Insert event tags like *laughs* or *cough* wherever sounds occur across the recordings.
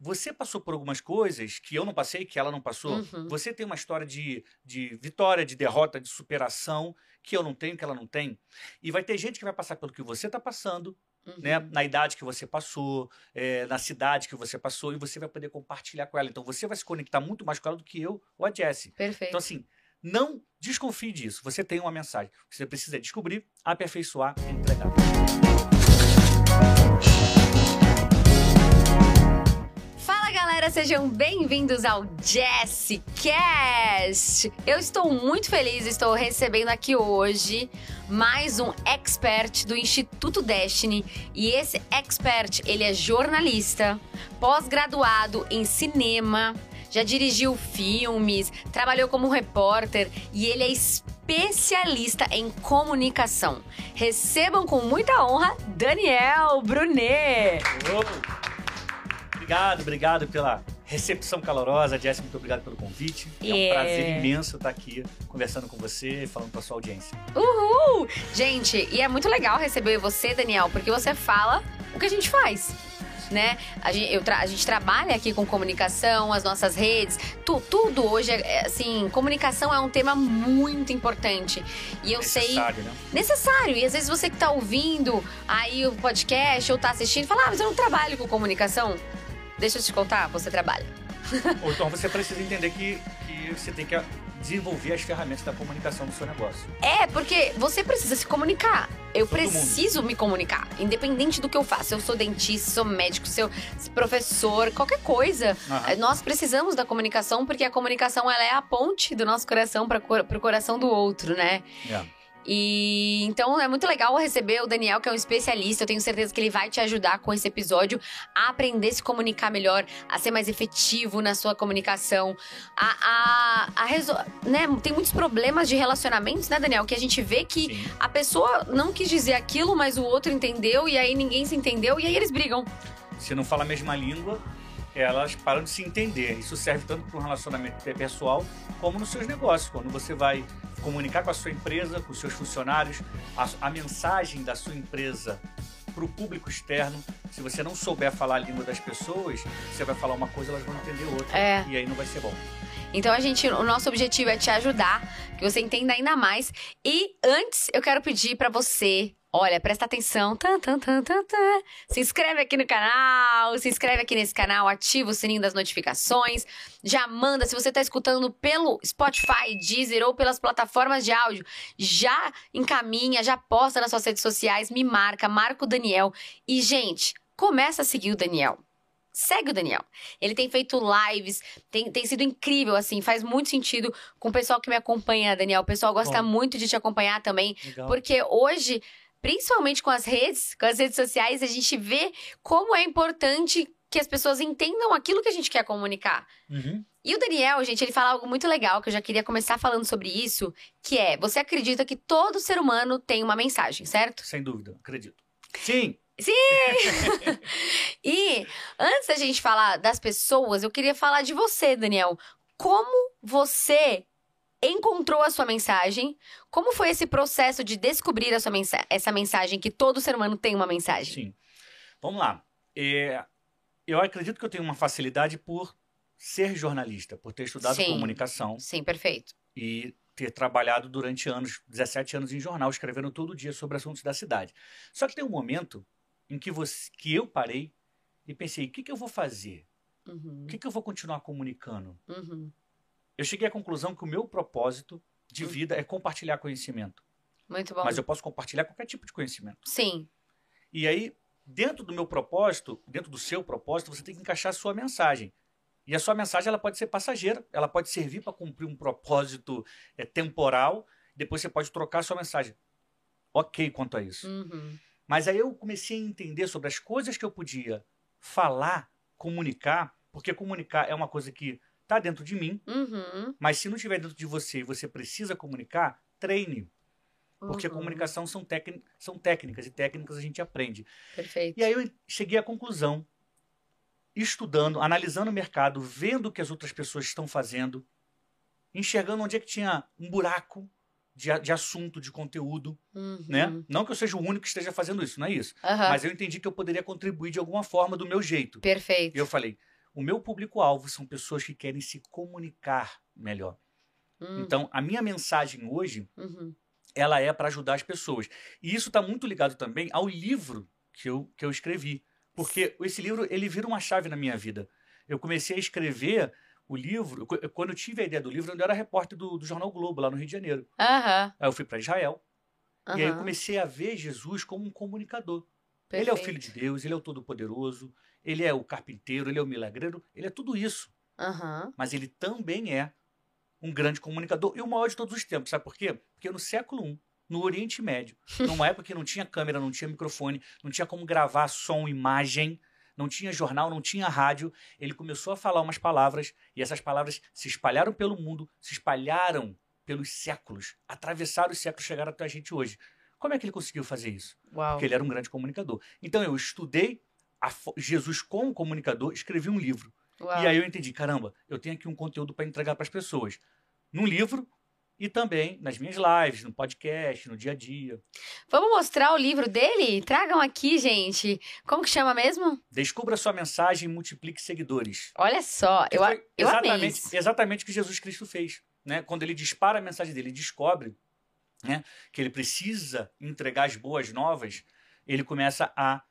você passou por algumas coisas que eu não passei, que ela não passou. Uhum. Você tem uma história de, de vitória, de derrota, de superação que eu não tenho, que ela não tem. E vai ter gente que vai passar pelo que você está passando, Uhum. né? Na idade que você passou, é, na cidade que você passou, e você vai poder compartilhar com ela. Então você vai se conectar muito mais com ela do que eu ou a Jessie. Perfeito. Então, assim, não desconfie disso. Você tem uma mensagem. Você precisa é descobrir, aperfeiçoar e entregar. Galera, sejam bem-vindos ao Jessicast! Eu estou muito feliz, estou recebendo aqui hoje mais um expert do Instituto Destiny e esse expert, ele é jornalista, pós-graduado em cinema, já dirigiu filmes, trabalhou como repórter e ele é especialista em comunicação. Recebam com muita honra Daniel Brunet. Ô! Obrigado, obrigado pela recepção calorosa. Jess, muito obrigado pelo convite. É um prazer imenso estar aqui conversando com você, falando para sua audiência. Uhul! Gente, e é muito legal receber você, Daniel, porque você fala o que a gente faz. Né? A gente, a gente trabalha aqui com comunicação, as nossas redes, tu- tudo hoje, é, é, assim, comunicação é um tema muito importante. E eu sei Necessário, né? necessário. E às vezes você que tá ouvindo aí o podcast ou tá assistindo, fala, ah, mas eu não trabalho com comunicação. Deixa eu te contar, você trabalha. Ou então você precisa entender que, que você tem que desenvolver as ferramentas da comunicação do seu negócio. É, porque você precisa se comunicar. Eu Todo mundo. preciso me comunicar, independente do que eu faço. Eu sou dentista, sou médico, sou professor, qualquer coisa. Nós precisamos da comunicação porque a comunicação ela é a ponte do nosso coração para o coração do outro, né? É. E então é muito legal receber o Daniel, que é um especialista. Eu tenho certeza que ele vai te ajudar com esse episódio a aprender a se comunicar melhor, a ser mais efetivo na sua comunicação. A, a, a resol... né? Tem muitos problemas de relacionamentos, né, Daniel? Que a gente vê que Sim. a pessoa não quis dizer aquilo, mas o outro entendeu, e aí ninguém se entendeu, e aí eles brigam. Se não fala a mesma língua, elas param de se entender. Isso serve tanto para um relacionamento pessoal como nos seus negócios. Quando você vai comunicar com a sua empresa, com os seus funcionários, a, a mensagem da sua empresa para o público externo, se você não souber falar a língua das pessoas, você vai falar uma coisa, elas vão entender outra. É. E aí não vai ser bom. Então a gente, o nosso objetivo é te ajudar, que você entenda ainda mais. E antes, eu quero pedir pra você, olha, presta atenção, tan, tan, tan, tan, tan. se inscreve aqui no canal, se inscreve aqui nesse canal, ativa o sininho das notificações, já manda, se você tá escutando pelo Spotify, Deezer ou pelas plataformas de áudio, já encaminha, já posta nas suas redes sociais, me marca, marca o Daniel. E gente, começa a seguir o Daniel. Segue o Daniel. Ele tem feito lives, tem, tem sido incrível, assim, faz muito sentido com o pessoal que me acompanha, Daniel. O pessoal gosta Bom. muito de te acompanhar também, Legal. porque hoje, principalmente com as redes, com as redes sociais, a gente vê como é importante que as pessoas entendam aquilo que a gente quer comunicar. Uhum. E o Daniel, gente, ele fala algo muito legal, que eu já queria começar falando sobre isso, que é, você acredita que todo ser humano tem uma mensagem, certo? Sem dúvida, acredito. Sim! *laughs* E antes da gente falar das pessoas, eu queria falar de você, Daniel. Como você encontrou a sua mensagem? Como foi esse processo de descobrir a sua mensa essa mensagem que todo ser humano tem uma mensagem? Sim. Vamos lá. É, eu acredito que eu tenho uma facilidade por ser jornalista, por ter estudado Sim. comunicação Sim, perfeito. e ter trabalhado durante anos, 17 anos em jornal, escrevendo todo dia sobre assuntos da cidade. Só que tem um momento em que, você, que eu parei e pensei, o que, que eu vou fazer? Uhum, O que, que eu vou continuar comunicando? uhum. Eu cheguei à conclusão que o meu propósito de Hum. vida é compartilhar conhecimento. Muito bom. Mas eu posso compartilhar qualquer tipo de conhecimento. Sim, E aí, dentro do meu propósito, dentro do seu propósito, você tem que encaixar a sua mensagem. E a sua mensagem ela pode ser passageira, ela pode servir para cumprir um propósito é, temporal, depois você pode trocar a sua mensagem. Ok quanto a isso. uhum. Mas aí eu comecei a entender sobre as coisas que eu podia falar, comunicar, porque comunicar é uma coisa que está dentro de mim, Uhum. mas se não estiver dentro de você e você precisa comunicar, treine. Porque uhum. comunicação são, são técnicas, e técnicas a gente aprende. Perfeito. E aí eu cheguei à conclusão, estudando, analisando o mercado, vendo o que as outras pessoas estão fazendo, enxergando onde é que tinha um buraco de, a- de assunto, de conteúdo, Uhum. né? Não que eu seja o único que esteja fazendo isso, não é isso. Aham. Mas eu entendi que eu poderia contribuir de alguma forma do meu jeito. Perfeito. E eu falei, o meu público-alvo são pessoas que querem se comunicar melhor. Hum, Então, a minha mensagem hoje, uhum. ela é para ajudar as pessoas. E isso está muito ligado também ao livro que eu, que eu escrevi. Porque esse livro, ele vira uma chave na minha vida. Eu comecei a escrever o livro, quando eu tive a ideia do livro, eu era repórter do, do Jornal Globo, lá no Rio de Janeiro. Aham. Aí eu fui para Israel, e aí eu comecei a ver Jesus como um comunicador. Ele é o Filho de Deus, ele é o Todo-Poderoso, ele é o carpinteiro, ele é o milagreiro, ele é tudo isso. Aham. Mas ele também é um grande comunicador e o maior de todos os tempos. Sabe por quê? Porque no século I, no Oriente Médio, *laughs* numa época que não tinha câmera, não tinha microfone, não tinha como gravar som, imagem, não tinha jornal, não tinha rádio, ele começou a falar umas palavras e essas palavras se espalharam pelo mundo, se espalharam pelos séculos, atravessaram os séculos, chegaram até a gente hoje. Como é que ele conseguiu fazer isso? Uau. Porque ele era um grande comunicador. Então eu estudei Jesus como comunicador, escrevi um livro. Uau. E aí eu entendi, caramba, eu tenho aqui um conteúdo para entregar para as pessoas. Num livro e também nas minhas lives, no podcast, no dia a dia. Vamos mostrar o livro dele? Tragam aqui, gente. Como que chama mesmo? Descubra sua mensagem e multiplique seguidores. Olha só, Que eu, eu amei exatamente, isso. exatamente o que Jesus Cristo fez. Né? Quando ele dispara a mensagem dele, ele descobre né, que ele precisa entregar as boas novas, ele começa a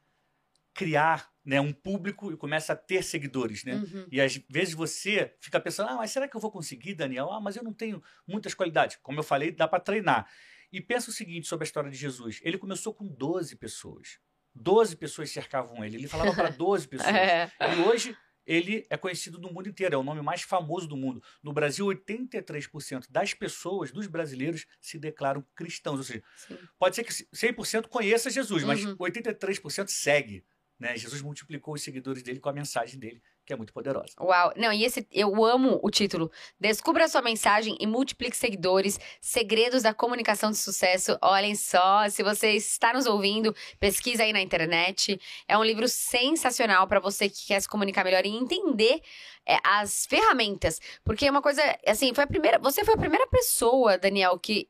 criar né, um público e começa a ter seguidores. Né? Uhum. E às vezes você fica pensando, ah, mas será que eu vou conseguir, Daniel? Ah, mas eu não tenho muitas qualidades. Como eu falei, dá para treinar. E pensa o seguinte sobre a história de Jesus. Ele começou com 12 pessoas. 12 pessoas cercavam ele. Ele falava para 12 *laughs* pessoas. É. E hoje ele é conhecido no mundo inteiro, é o nome mais famoso do mundo. No Brasil, 83% das pessoas, dos brasileiros, se declaram cristãos. Ou seja, Sim. pode ser que 100% conheça Jesus, mas Uhum. 83% segue. Né? Jesus multiplicou os seguidores dele com a mensagem dele, que é muito poderosa. Uau, não, e esse eu amo o título. Descubra sua mensagem e multiplique seguidores. Segredos da comunicação de sucesso. Olhem só, se você está nos ouvindo, pesquisa aí na internet. É um livro sensacional para você que quer se comunicar melhor e entender é, as ferramentas, porque é uma coisa assim, foi a primeira, você foi a primeira pessoa, Daniel, que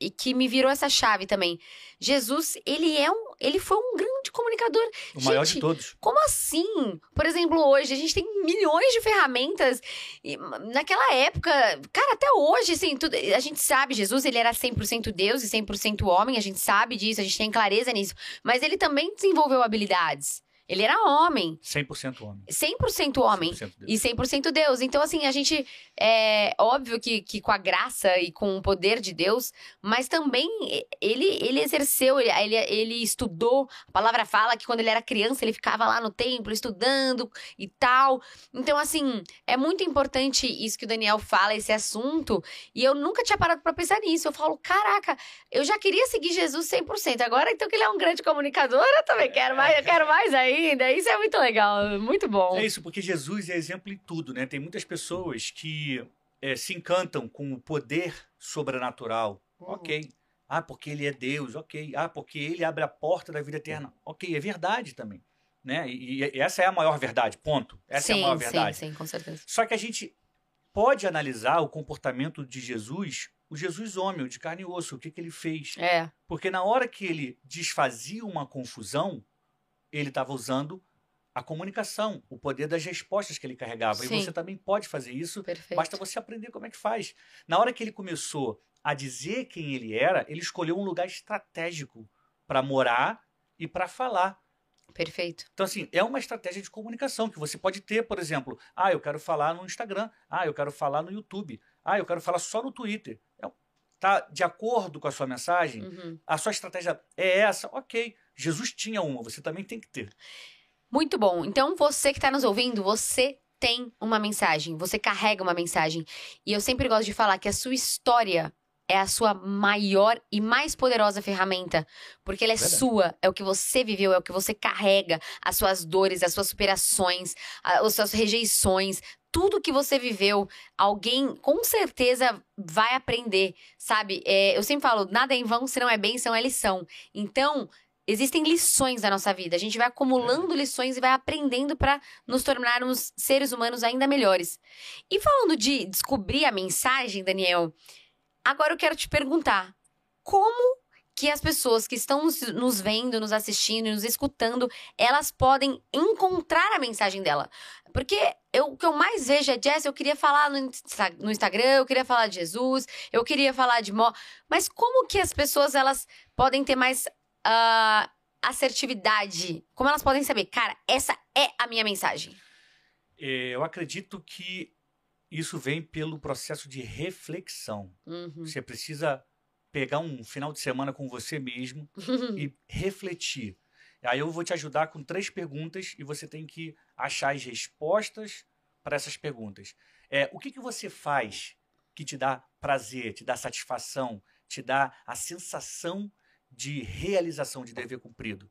e que me virou essa chave também. Jesus, ele é um, ele foi um grande comunicador. O maior Gente, de todos. Como assim? Por exemplo, hoje a gente tem milhões de ferramentas. E, naquela época, cara, até hoje, assim, tudo, a gente sabe, Jesus, ele era 100% Deus e 100% homem, a gente sabe disso, a gente tem clareza nisso. Mas ele também desenvolveu habilidades. Ele era homem, 100% homem. 100% homem. 100% Deus. E 100% Deus. Então, assim, a gente. É óbvio que, que com a graça e com o poder de Deus, mas também ele, ele exerceu, ele, ele, estudou. A palavra fala que quando ele era criança, ele ficava lá no templo estudando e tal. Então, assim, é muito importante isso que o Daniel fala, esse assunto. E eu nunca tinha parado pra pensar nisso. Eu falo, caraca, eu já queria seguir Jesus 100%. Agora, então, que ele é um grande comunicador, eu também quero mais, eu quero mais ainda. Isso é muito legal, muito bom. É isso, porque Jesus é exemplo em tudo, né? Tem muitas pessoas que eh, se encantam com o poder sobrenatural. Uhum. Ok. Ah, porque ele é Deus, ok. Ah, porque ele abre a porta da vida eterna. Ok, é verdade também. Né? E, e essa é a maior verdade, ponto. Essa sim, é a maior verdade. Sim, sim, com certeza. Só que a gente pode analisar o comportamento de Jesus, o Jesus homem, o de carne e osso, o que, que ele fez. É, Porque na hora que ele desfazia uma confusão, ele estava usando a comunicação, o poder das respostas que ele carregava. Sim. E você também pode fazer isso, perfeito. basta você aprender como é que faz. Na hora que ele começou a dizer quem ele era, ele escolheu um lugar estratégico para morar e para falar. Perfeito. Então, assim, é uma estratégia de comunicação que você pode ter, por exemplo, ah, eu quero falar no Instagram, ah, eu quero falar no YouTube, ah, eu quero falar só no Twitter. É, tá de acordo com a sua mensagem? Uhum. A sua estratégia é essa? Ok. Jesus tinha uma, você também tem que ter. Muito bom. Então, você que está nos ouvindo, você tem uma mensagem, você carrega uma mensagem. E eu sempre gosto de falar que a sua história é a sua maior e mais poderosa ferramenta, porque ela é Verdade. sua, é o que você viveu, é o que você carrega, as suas dores, as suas superações, as suas rejeições, tudo que você viveu, alguém com certeza vai aprender, sabe? É, eu sempre falo, nada é em vão, se não é bênção, é lição. Então, existem lições na nossa vida. A gente vai acumulando lições e vai aprendendo para nos tornarmos seres humanos ainda melhores. E falando de descobrir a mensagem, Daniel, agora eu quero te perguntar: como que as pessoas que estão nos- vendo, nos assistindo, nos escutando, elas podem encontrar a mensagem dela. Porque eu- o que eu mais vejo é, Jess, eu queria falar no, no Instagram, eu queria falar de Jesus, eu queria falar de mó. Mas como que as pessoas elas podem ter mais ah, assertividade? Como elas podem saber, cara, essa é a minha mensagem? É, Eu acredito que isso vem pelo processo de reflexão. Uhum. Você precisa pegar um final de semana com você mesmo *laughs* e refletir. Aí eu vou te ajudar com três perguntas e você tem que achar as respostas para essas perguntas. É, o que, que você faz que te dá prazer, te dá satisfação, te dá a sensação de realização de dever cumprido?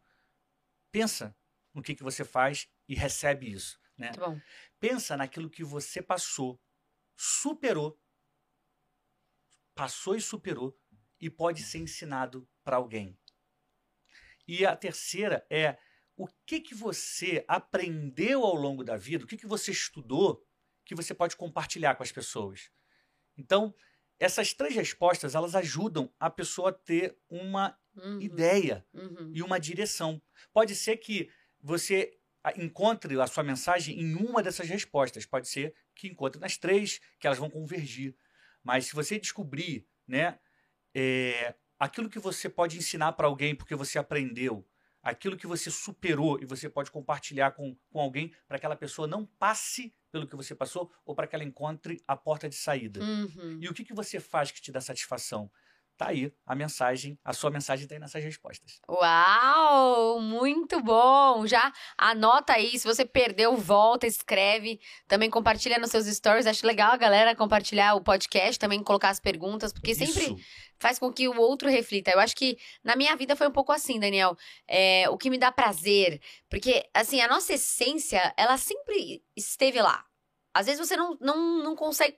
Pensa no que, que você faz e recebe isso. Né? Bom. Pensa naquilo que você passou, superou, passou e superou e pode ser ensinado para alguém. E a terceira é o que que você aprendeu ao longo da vida, o que que você estudou que você pode compartilhar com as pessoas. Então, essas três respostas, elas ajudam a pessoa a ter uma Uhum. ideia Uhum. e uma direção. Pode ser que você encontre a sua mensagem em uma dessas respostas. Pode ser que encontre nas três, que elas vão convergir. Mas se você descobrir, né, é, aquilo que você pode ensinar para alguém porque você aprendeu, aquilo que você superou e você pode compartilhar com, com alguém para que aquela pessoa não passe pelo que você passou ou para que ela encontre a porta de saída. Uhum. E o que, que você faz que te dá satisfação? Tá aí a mensagem, a sua mensagem está aí nessas respostas. Uau, muito bom. Já anota aí, se você perdeu, volta, escreve, também compartilha nos seus stories. Acho legal a galera compartilhar o podcast, também colocar as perguntas, porque sempre Isso. faz com que o outro reflita. Eu acho que na minha vida foi um pouco assim, Daniel. É, o que me dá prazer, porque assim, a nossa essência, ela sempre esteve lá. Às vezes você não, não, não consegue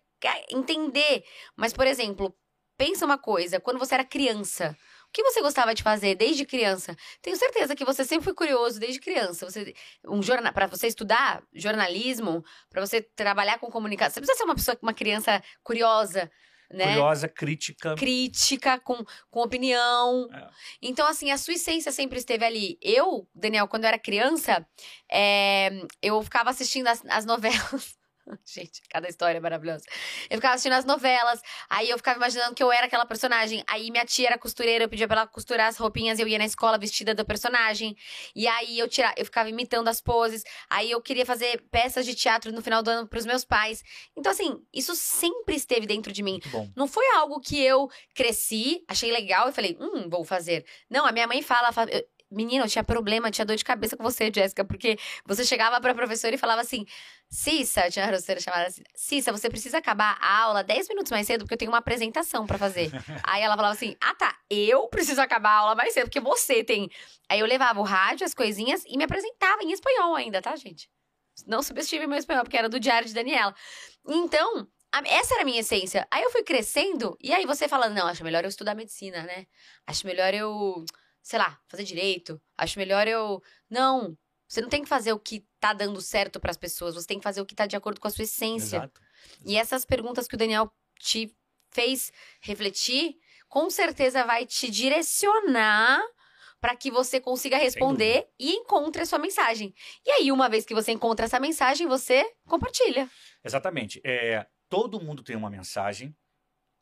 entender, mas por exemplo, pensa uma coisa, quando você era criança, o que você gostava de fazer desde criança? Tenho certeza que você sempre foi curioso desde criança. Você um jornal para você estudar jornalismo, para você trabalhar com comunicação, você precisa ser uma pessoa, uma criança curiosa, né? Curiosa, crítica. Crítica, com, com opinião. É. Então, assim, a sua essência sempre esteve ali. Eu, Daniel, quando eu era criança, é, eu ficava assistindo as, as novelas. *laughs* Gente, cada história é maravilhosa. Eu ficava assistindo as novelas, aí eu ficava imaginando que eu era aquela personagem. Aí minha tia era costureira, eu pedia pra ela costurar as roupinhas, eu ia na escola vestida da personagem. E aí eu tira, eu ficava imitando as poses. Aí eu queria fazer peças de teatro no final do ano pros meus pais. Então, assim, isso sempre esteve dentro de mim. Não foi algo que eu cresci, achei legal e falei, hum, vou fazer. Não, a minha mãe fala, fala, "Eu- menina, eu tinha problema, tinha dor de cabeça com você, Jéssica, porque você chegava pra professora e falava assim, Cissa, tinha uma professora chamada assim, Cissa, você precisa acabar a aula 10 minutos mais cedo porque eu tenho uma apresentação pra fazer. *laughs* Aí ela falava assim, ah tá, eu preciso acabar a aula mais cedo porque você tem. Aí eu levava o rádio, as coisinhas e me apresentava em espanhol ainda, tá, gente? Não subestime meu espanhol, porque era do Diário de Daniela. Então, a- essa era a minha essência. Aí eu fui crescendo, e aí você falando, não, acho melhor eu estudar medicina, né? Acho melhor eu, sei lá, fazer direito. Acho melhor eu. Não. Você não tem que fazer o que tá dando certo pras pessoas, você tem que fazer o que tá de acordo com a sua essência. Exato. E essas perguntas que o Daniel te fez refletir, com certeza vai te direcionar para que você consiga responder e encontre a sua mensagem. E aí, uma vez que você encontra essa mensagem, você compartilha. Exatamente. É, todo mundo tem uma mensagem.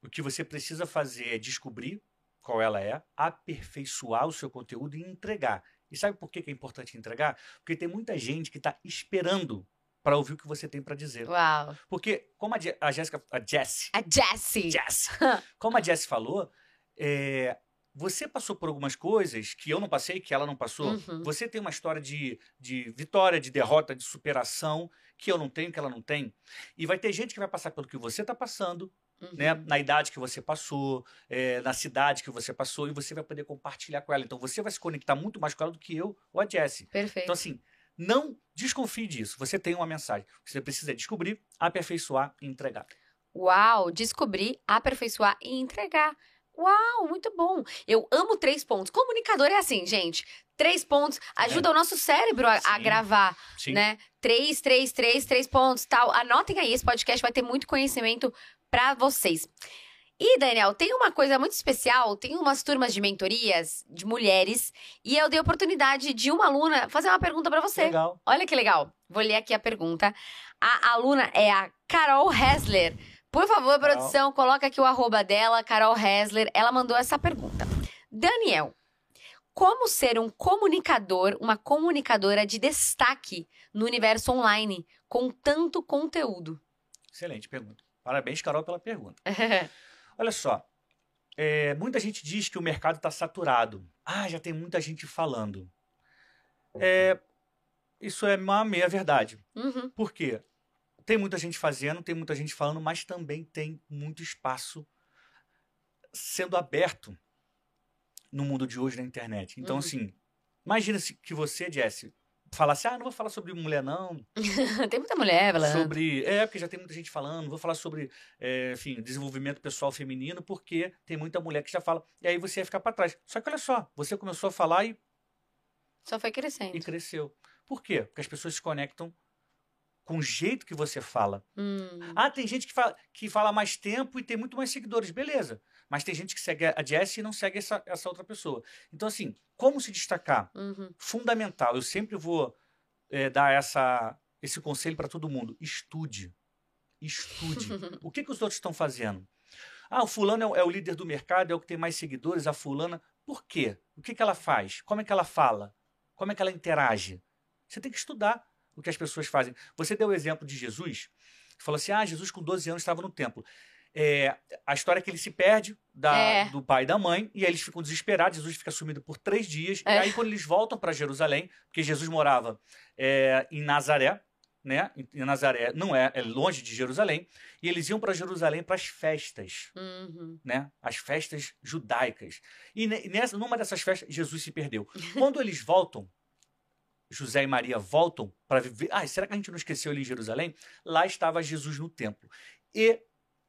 O que você precisa fazer é descobrir qual ela é, aperfeiçoar o seu conteúdo e entregar. E sabe por que é importante entregar? Porque tem muita gente que está esperando para ouvir o que você tem para dizer. Uau. Porque, como a, Je- a Jéssica, a Jessie, A Jessie. Jess, *laughs* como a Jessie falou, é, você passou por algumas coisas que eu não passei, que ela não passou. Uhum. Você tem uma história de, de vitória, de derrota, de superação que eu não tenho, que ela não tem. E vai ter gente que vai passar pelo que você está passando, Uhum. né? Na idade que você passou, é, na cidade que você passou, e você vai poder compartilhar com ela. Então você vai se conectar muito mais com ela do que eu ou a Jessie. Perfeito. Então, assim, não desconfie disso. Você tem uma mensagem. Você precisa é descobrir, aperfeiçoar e entregar. Uau, descobrir, aperfeiçoar e entregar. Uau, muito bom. Eu amo três pontos. Comunicador é assim, gente. Três pontos ajuda o nosso cérebro a, a gravar, Sim. né? Três, três, três, três pontos, tal. Anotem aí, esse podcast vai ter muito conhecimento pra vocês. E, Daniel, tem uma coisa muito especial, tem umas turmas de mentorias de mulheres, e eu dei a oportunidade de uma aluna fazer uma pergunta pra você. Legal. Olha que legal. Vou ler aqui a pergunta. A aluna é a Carol Hessler. Por favor, Carol. produção, coloca aqui o arroba dela, Carol Hessler. Ela mandou essa pergunta. Daniel, como ser um comunicador, uma comunicadora de destaque no universo online, com tanto conteúdo? Excelente pergunta. Parabéns, Carol, pela pergunta. *laughs* Olha só, é, muita gente diz que o mercado está saturado. Ah, já tem muita gente falando. É, isso é uma meia verdade. Uhum. Por quê? Tem muita gente fazendo, tem muita gente falando, mas também tem muito espaço sendo aberto no mundo de hoje na internet. Então, Uhum. assim, imagina que você, Jesse, falasse, ah, não vou falar sobre mulher, não. *laughs* tem muita mulher falando. Sobre. É, porque já tem muita gente falando, vou falar sobre, é, enfim, desenvolvimento pessoal feminino, porque tem muita mulher que já fala. E aí você ia ficar para trás. Só que olha só, você começou a falar e Só foi crescendo. e cresceu. Por quê? Porque as pessoas se conectam com o jeito que você fala. Hum. Ah, tem gente que fala, que fala mais tempo e tem muito mais seguidores, beleza. Mas tem gente que segue a Jess e não segue essa, essa outra pessoa. Então, assim, como se destacar? Uhum. Fundamental. Eu sempre vou eh, dar essa, esse conselho para todo mundo. Estude. Estude. *laughs* o que, que os outros estão fazendo? Ah, o fulano é o, é o líder do mercado, é o que tem mais seguidores, a fulana. Por quê? O que, que ela faz? Como é que ela fala? Como é que ela interage? Você tem que estudar o que as pessoas fazem. Você deu o exemplo de Jesus, que falou assim: ah, Jesus com 12 anos estava no templo. É, a história é que ele se perde da- É. do pai e da mãe, e aí eles ficam desesperados. Jesus fica sumido por três dias. É. E aí, quando eles voltam para Jerusalém, porque Jesus morava é, em Nazaré, né? Em Nazaré não é, é longe de Jerusalém, e eles iam para Jerusalém para as festas Uhum. né? As festas judaicas. E ne- nessa, numa dessas festas, Jesus se perdeu. Quando eles voltam, José e Maria voltam para viver. Ah, será que a gente não esqueceu ele em Jerusalém? Lá estava Jesus no templo. E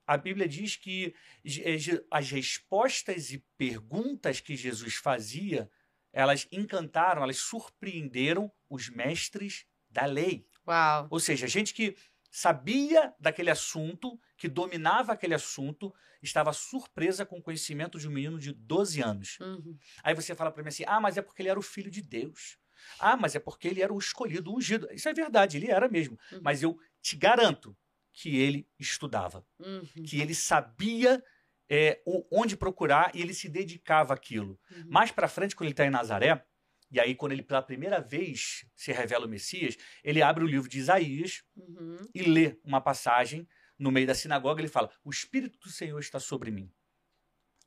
a Bíblia diz que eh, as respostas e perguntas que Jesus fazia, elas encantaram, elas surpreenderam os mestres da lei. Uau. Ou seja, gente que sabia daquele assunto, que dominava aquele assunto, estava surpresa com o conhecimento de um menino de 12 anos. Uhum. Aí você fala para mim assim: ah, mas é porque ele era o filho de Deus. Ah, mas é porque ele era o escolhido, o ungido. Isso é verdade, ele era mesmo. Uhum. Mas eu te garanto que ele estudava, Uhum. que ele sabia é, onde procurar e ele se dedicava àquilo. Uhum. Mais para frente, quando ele está em Nazaré, e aí quando ele pela primeira vez se revela o Messias, ele abre o livro de Isaías Uhum. e lê uma passagem no meio da sinagoga, ele fala: O Espírito do Senhor está sobre mim.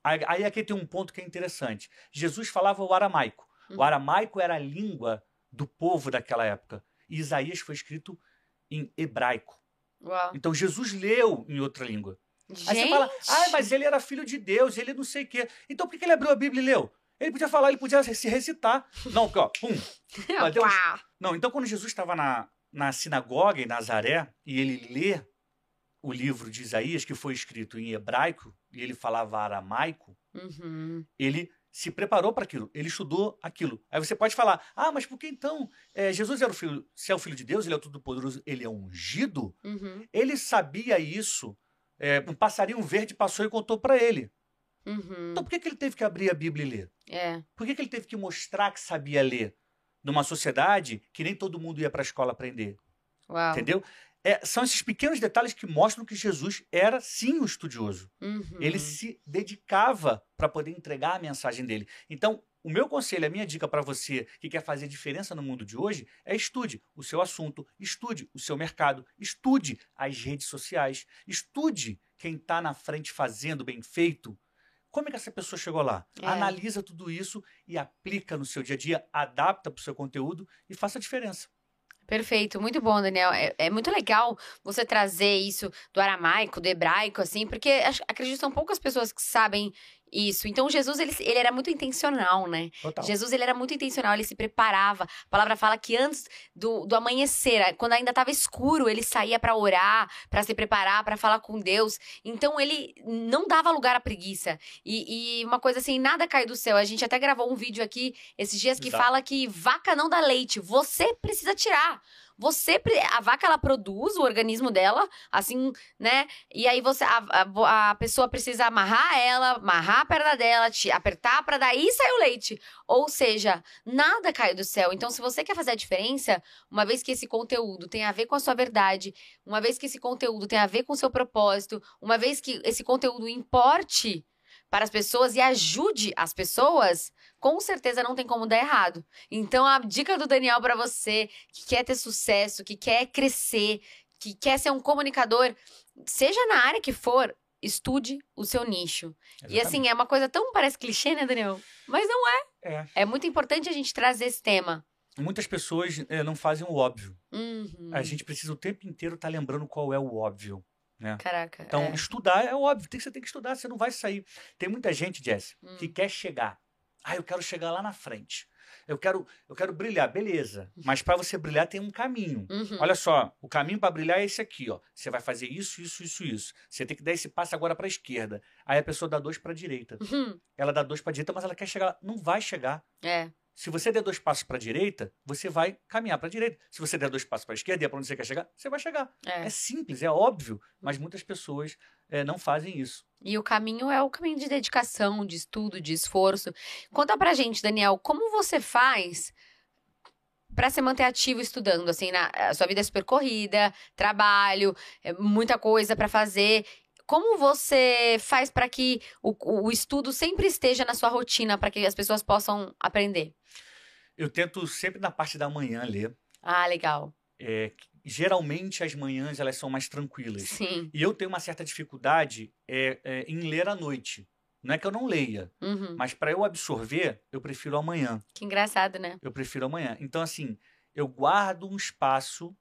Aí, aí aqui tem um ponto que é interessante. Jesus falava o aramaico. O Uhum. aramaico era a língua do povo daquela época. E Isaías foi escrito em hebraico. Uau. Então Jesus leu em outra língua. Aí Gente. você fala, ah, mas ele era filho de Deus, ele não sei o quê. Então por que ele abriu a Bíblia e leu? Ele podia falar, ele podia se recitar. Não, porque, ó, pum, *laughs* Deus- não, então quando Jesus estava na, na sinagoga em Nazaré e ele lê o livro de Isaías, que foi escrito em hebraico, e ele falava aramaico, Uhum. ele se preparou para aquilo, ele estudou aquilo. Aí você pode falar, ah, mas por que então é, Jesus era o filho, se é o filho de Deus, ele é o Todo-Poderoso, ele é ungido? Uhum. Ele sabia isso. É, um passarinho verde passou e contou para ele. Uhum. Então por que, que ele teve que abrir a Bíblia e ler? É. Por que, que ele teve que mostrar que sabia ler? Numa sociedade que nem todo mundo ia para a escola aprender. Uau. Entendeu? É, são esses pequenos detalhes que mostram que Jesus era sim um estudioso. Uhum. Ele se dedicava para poder entregar a mensagem dele. Então, o meu conselho, a minha dica para você que quer fazer diferença no mundo de hoje é estude o seu assunto, estude o seu mercado, estude as redes sociais, estude quem está na frente fazendo bem feito. Como é que essa pessoa chegou lá? É. Analisa tudo isso e aplica no seu dia a dia, adapta para o seu conteúdo e faça a diferença. Perfeito, muito bom, Daniel. É, é muito legal você trazer isso do aramaico, do hebraico, assim, porque acredito que são poucas pessoas que sabem isso. Então, Jesus, ele, ele era muito intencional, né? Total. Jesus, ele era muito intencional, ele se preparava. A palavra fala que antes do, do amanhecer, quando ainda estava escuro, ele saía para orar, para se preparar, para falar com Deus. Então, ele não dava lugar à preguiça. E, e uma coisa assim, nada cai do céu. A gente até gravou um vídeo aqui esses dias que Exato. fala que vaca não dá leite. Você precisa tirar. Você, a vaca, ela produz o organismo dela, assim, né? E aí você, a, a, a pessoa precisa amarrar ela, amarrar a perna dela, te apertar pra daí sair o leite. Ou seja, nada cai do céu. Então, se você quer fazer a diferença, uma vez que esse conteúdo tem a ver com a sua verdade, uma vez que esse conteúdo tem a ver com o seu propósito, uma vez que esse conteúdo importe para as pessoas e ajude as pessoas, com certeza não tem como dar errado. Então, a dica do Daniel para você que quer ter sucesso, que quer crescer, que quer ser um comunicador, seja na área que for, estude o seu nicho. E assim, é uma coisa tão parece clichê, né, Daniel? Mas não é. É. É muito importante a gente trazer esse tema. Muitas pessoas eh, não fazem o óbvio. Uhum. A gente precisa o tempo inteiro estar lembrando qual é o óbvio. Caraca. Então, é. estudar é óbvio, tem, você tem que estudar, você não vai sair. Tem muita gente, Jess, Hum. que quer chegar. Ah, eu quero chegar lá na frente. Eu quero, eu quero brilhar, beleza. Mas para você brilhar tem um caminho. Uhum. Olha só, o caminho para brilhar é esse aqui, ó. Você vai fazer isso, isso, isso, isso. Você tem que dar esse passo agora para a esquerda. Aí a pessoa dá dois para a direita. Uhum. Ela dá dois para a direita, mas ela quer chegar lá. Não vai chegar. É. Se você der dois passos para a direita, você vai caminhar para a direita. Se você der dois passos para a esquerda e é para onde você quer chegar, você vai chegar. É. É simples, é óbvio, mas muitas pessoas eh, não fazem isso. E o caminho é o caminho de dedicação, de estudo, de esforço. Conta pra gente, Daniel, como você faz pra se manter ativo estudando? Assim, na, a sua vida é super corrida, trabalho, é muita coisa pra fazer. Como você faz pra que o, o estudo sempre esteja na sua rotina, pra que as pessoas possam aprender? Eu tento sempre na parte da manhã ler. Ah, legal. É, geralmente as manhãs elas são mais tranquilas. Sim. E eu tenho uma certa dificuldade é, é, em ler à noite. Não é que eu não leia, Uhum. mas para eu absorver, eu prefiro amanhã. Que engraçado, né? Eu prefiro amanhã. Então, assim, eu guardo um espaço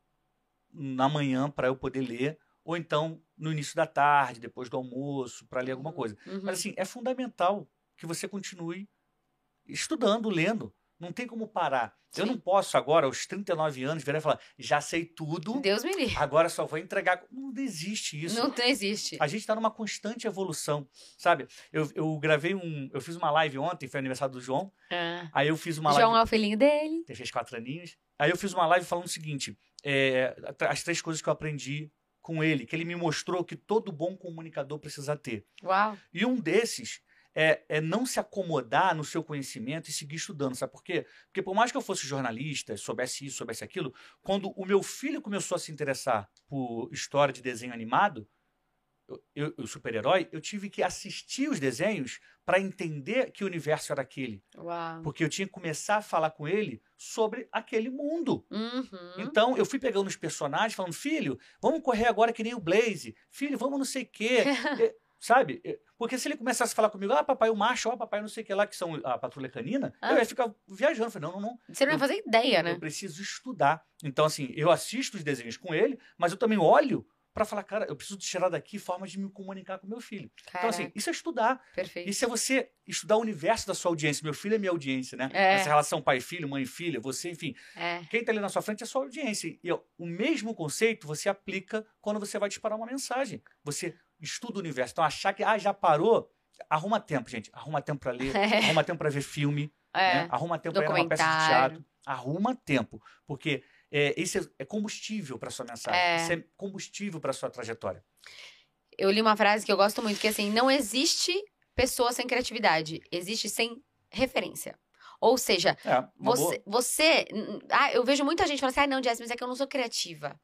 na manhã para eu poder ler, ou então no início da tarde, depois do almoço, para ler alguma coisa. Uhum. Mas, assim, é fundamental que você continue estudando, lendo. Não tem como parar. Eu Sim. não posso agora, aos 39 anos, virar e falar, já sei tudo, Deus me livre. agora só vou entregar. Não existe isso. Não, existe. A gente está numa constante evolução, sabe? Eu, eu gravei um. Eu fiz uma live ontem, foi aniversário do João. Ah. Aí eu fiz uma João live. é o filhinho dele. Tem fez quatro aninhos. Aí eu fiz uma live falando o seguinte: é, as três coisas que eu aprendi com ele, que ele me mostrou que todo bom comunicador precisa ter. Uau. E um desses é, é não se acomodar no seu conhecimento e seguir estudando. Sabe por quê? Porque por mais que eu fosse jornalista, soubesse isso, soubesse aquilo, quando o meu filho começou a se interessar por história de desenho animado, eu, eu super-herói, eu tive que assistir os desenhos para entender que o universo era aquele. Uau. Porque eu tinha que começar a falar com ele sobre aquele mundo. Uhum. Então, eu fui pegando os personagens, falando, filho, vamos correr agora que nem o Blaze. Filho, vamos não sei o quê. É, *laughs* Sabe? Porque se ele começasse a falar comigo, ah, papai, o macho, ah, papai, não sei o que lá, que são a patrulha canina, Ah. eu ia ficar viajando. Eu Falei, não, não, não. Você não vai fazer ideia, né? Eu preciso estudar. Então, assim, eu assisto os desenhos com ele, mas eu também olho para falar, cara, eu preciso tirar daqui formas de me comunicar com meu filho. Então, assim, Caraca, isso é estudar. perfeito. Isso é você estudar o universo da sua audiência. Meu filho é minha audiência, né? É. Essa relação pai-filho, mãe-filha, você, enfim. É. Quem está ali na sua frente é a sua audiência. E o mesmo conceito você aplica quando você vai disparar uma mensagem. Você estuda o universo. Então, achar que ah, já parou, arruma tempo, gente. Arruma tempo para ler, *laughs* É. arruma tempo para ver filme, É. né? arruma tempo para ir numa peça de teatro. Arruma tempo. Porque é, esse é- é combustível para sua mensagem. É. Isso é combustível para sua trajetória. Eu li uma frase que eu gosto muito, que é assim, não existe pessoa sem criatividade, existe sem referência. Ou seja, É, boa. você, você, ah, eu vejo muita gente falando assim, ah, não, Jess, mas é que eu não sou criativa.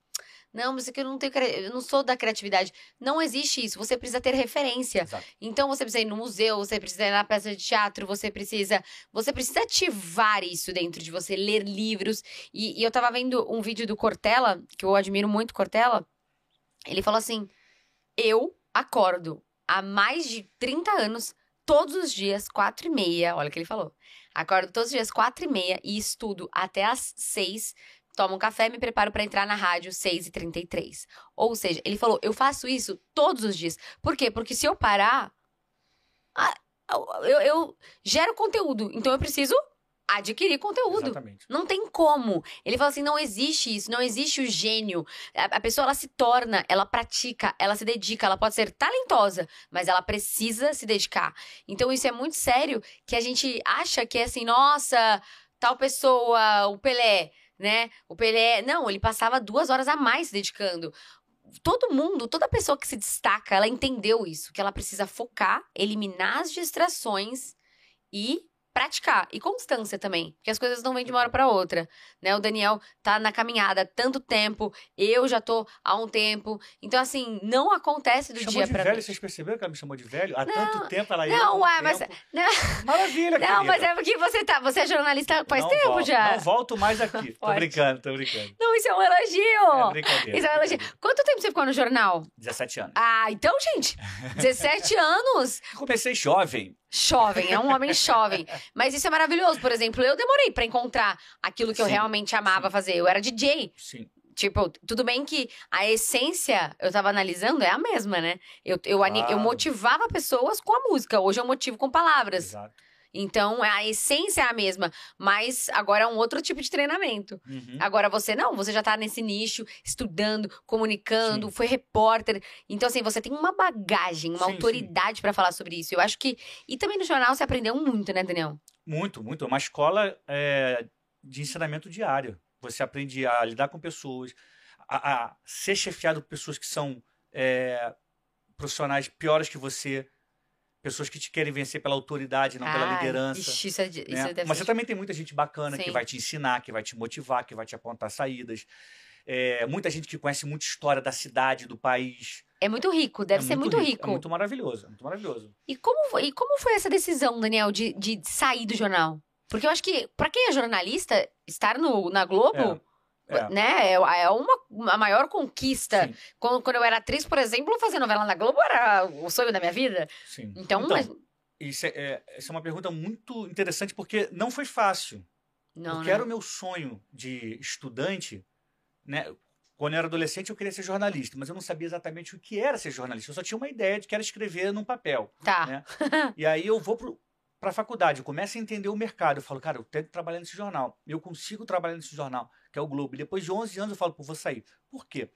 Não, mas é que eu não tenho, eu não sou da criatividade. Não existe isso. Você precisa ter referência. Exato. Então você precisa ir no museu, você precisa ir na peça de teatro, você precisa, você precisa ativar isso dentro de você, ler livros. E, e eu tava vendo um vídeo do Cortella, que eu admiro muito Cortella. Ele falou assim: "Eu acordo há mais de 30 anos todos os dias quatro e meia, olha o que ele falou. Acordo todos os dias quatro e meia e estudo até às seis tomo um café e me preparo para entrar na rádio 6 e 33 Ou seja, ele falou, eu faço isso todos os dias. Por quê? Porque se eu parar, eu, eu gero conteúdo. Então eu preciso adquirir conteúdo. Exatamente. Não tem como. Ele fala assim: não existe isso, não existe o gênio. A, a pessoa ela se torna, ela pratica, ela se dedica, ela pode ser talentosa, mas ela precisa se dedicar. Então isso é muito sério que a gente acha que é assim, nossa, tal pessoa, o Pelé. Né? O Pelé. Não, ele passava duas horas a mais dedicando. Todo mundo, toda pessoa que se destaca, ela entendeu isso, que ela precisa focar, eliminar as distrações e praticar e constância também, porque as coisas não vêm de uma hora para outra, né? O Daniel tá na caminhada há tanto tempo, eu já tô há um tempo, então assim, não acontece do chamou dia para velho, noite. vocês perceberam que ela me chamou de velho? Há Não, tanto tempo ela ia. Não, ué, mas não, Maravilha, não, mas querida. é porque você tá, você é jornalista faz Não tempo volto, já. Não volto mais aqui. *laughs* Tô brincando, tô brincando. Não, isso é um É elogio. brincadeira. isso é um elogio. Quanto tempo você ficou no jornal? 17 anos. Ah, então, gente, 17 *laughs* anos. Comecei jovem. Jovem, é um homem jovem. Mas isso é maravilhoso. Por exemplo, eu demorei pra encontrar aquilo que eu Sim, realmente amava sim. fazer. Eu era DJ. Sim. Tipo, tudo bem que a essência, eu tava analisando, é a mesma, né? Eu, eu, ani- eu Claro. motivava pessoas com a música. Hoje eu motivo com palavras. Exato. Então, a essência é a mesma. Mas agora é um outro tipo de treinamento. Uhum. Agora você não, você já tá nesse nicho, estudando, comunicando, Sim. foi repórter. Então, assim, você tem uma bagagem, uma Sim, autoridade pra falar sobre isso. Eu acho que. E também no jornal você aprendeu muito, né, Daniel? Muito, muito. É uma escola é, de ensinamento diário. Você aprende a lidar com pessoas, a, a ser chefiado por pessoas que são é, profissionais piores que você, pessoas que te querem vencer pela autoridade, não pela Ai, liderança. Ixi, isso, é, de- né? isso deve Mas ser você também tem muita gente bacana que Sim. vai te ensinar, que vai te motivar, que vai te apontar saídas. É, muita gente que conhece muita história da cidade, do país. É muito rico, deve É ser muito rico. É muito maravilhoso, é muito maravilhoso. E, como, foi- e como foi essa decisão, Daniel, de, de sair do jornal? Porque eu acho que, pra quem é jornalista, estar no, na Globo, É. né, é, é uma, a maior conquista. Sim, Quando, quando eu era atriz, por exemplo, fazer novela na Globo era o sonho da minha vida. sim. Então, mas- isso é, é- é uma pergunta muito interessante porque não foi fácil. não, porque não. era o meu sonho de estudante, né? Quando eu era adolescente, eu queria ser jornalista, mas eu não sabia exatamente o que era ser jornalista. Eu só tinha uma ideia de que era escrever num papel. Tá. né? E aí eu vou para a faculdade, começo a entender o mercado. Eu falo, cara, eu tenho que trabalhar nesse jornal. Eu consigo trabalhar nesse jornal, que é o Globo. E depois de 11 anos eu falo, pô, vou sair. Por quê?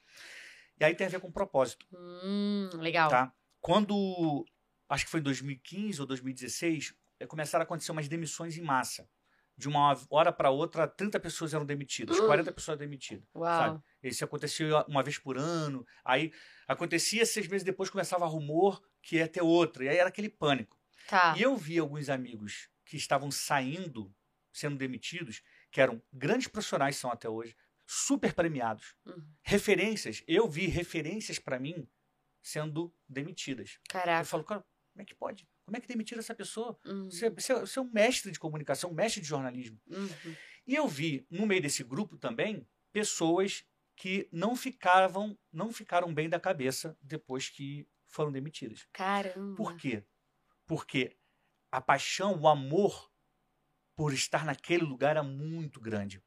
E aí tem a ver com propósito, Hum, legal. tá? Quando, acho que foi em 2015 ou 2016, eh, começaram a acontecer umas demissões em massa. De uma hora para outra, 30 pessoas eram demitidas, *gasps* Hum. 40 pessoas demitidas. Uau. sabe? Isso acontecia uma vez por ano. Aí acontecia, seis meses depois começava rumor que ia ter outra. E aí era aquele pânico. Tá. E eu vi alguns amigos que estavam saindo, sendo demitidos, que eram grandes profissionais, são até hoje, super premiados. Uhum. Referências, eu vi referências para mim sendo demitidas. Eu Caraca. falo, cara, como é que pode? Como é que demitiram essa pessoa? Uhum. Você, você- você é um mestre de comunicação, um mestre de jornalismo. Uhum. E eu vi, no meio desse grupo também, pessoas que não ficavam, não ficaram bem da cabeça depois que foram demitidas. Caramba. Por quê? Porque a paixão, o amor por estar naquele lugar era muito grande.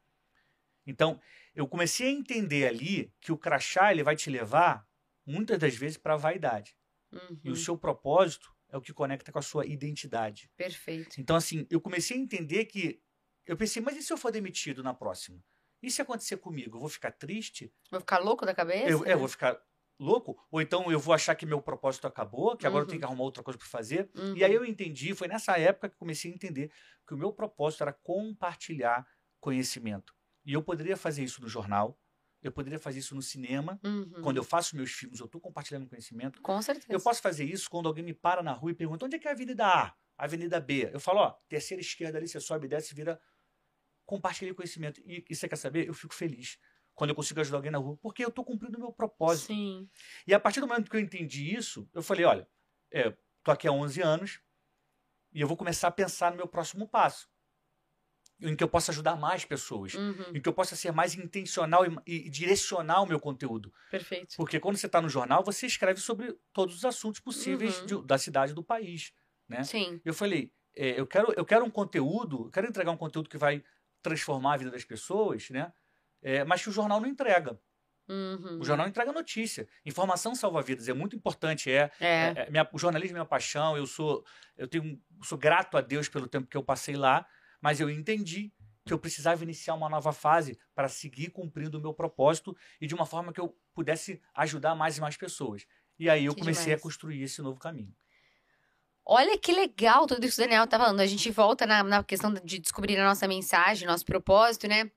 Então, eu comecei a entender ali que o crachá ele vai te levar muitas das vezes para a vaidade. E Uhum. o seu propósito é o que conecta com a sua identidade. Perfeito. Então, assim, eu comecei a entender que. Eu pensei, mas e se eu for demitido na próxima? E se acontecer comigo? Eu vou ficar triste? Vou ficar louco da cabeça? Eu, é, eu vou ficar louco? Ou então eu vou achar que meu propósito acabou, que agora eu Uhum. tenho que arrumar outra coisa para fazer? Uhum. E aí eu entendi, foi nessa época que eu comecei a entender que o meu propósito era compartilhar conhecimento. E eu poderia fazer isso no jornal, eu poderia fazer isso no cinema. Uhum. Quando eu faço meus filmes, eu estou compartilhando conhecimento. Com certeza. Eu posso fazer isso quando alguém me para na rua e pergunta onde é que é a Avenida A, a Avenida B. Eu falo, ó, terceira esquerda ali, você sobe, desce, vira. Compartilhei conhecimento. E, e você quer saber? Eu fico feliz quando eu consigo ajudar alguém na rua, porque eu estou cumprindo o meu propósito. Sim. E a partir do momento que eu entendi isso, eu falei, olha, é, tô aqui há 11 anos e eu vou começar a pensar no meu próximo passo. Em que eu possa ajudar mais pessoas. Uhum. Em que eu possa ser mais intencional e, e direcionar o meu conteúdo. Perfeito. Porque quando você está no jornal, você escreve sobre todos os assuntos possíveis Uhum. de- da cidade do país. Né? Sim. Eu falei, é, eu, quero, eu quero um conteúdo, eu quero entregar um conteúdo que vai transformar a vida das pessoas, né? É, mas que o jornal não entrega. Uhum. O jornal entrega notícia. Informação salva vidas, é muito importante. É, É. é- é minha- o jornalismo é minha paixão. Eu sou, eu tenho, sou grato a Deus pelo tempo que eu passei lá, mas eu entendi que eu precisava iniciar uma nova fase para seguir cumprindo o meu propósito e de uma forma que eu pudesse ajudar mais e mais pessoas. E aí eu Que comecei demais. a construir esse novo caminho. Olha que legal tudo isso que o Daniel tá falando. A gente volta na, na questão de descobrir a nossa mensagem, nosso propósito, né?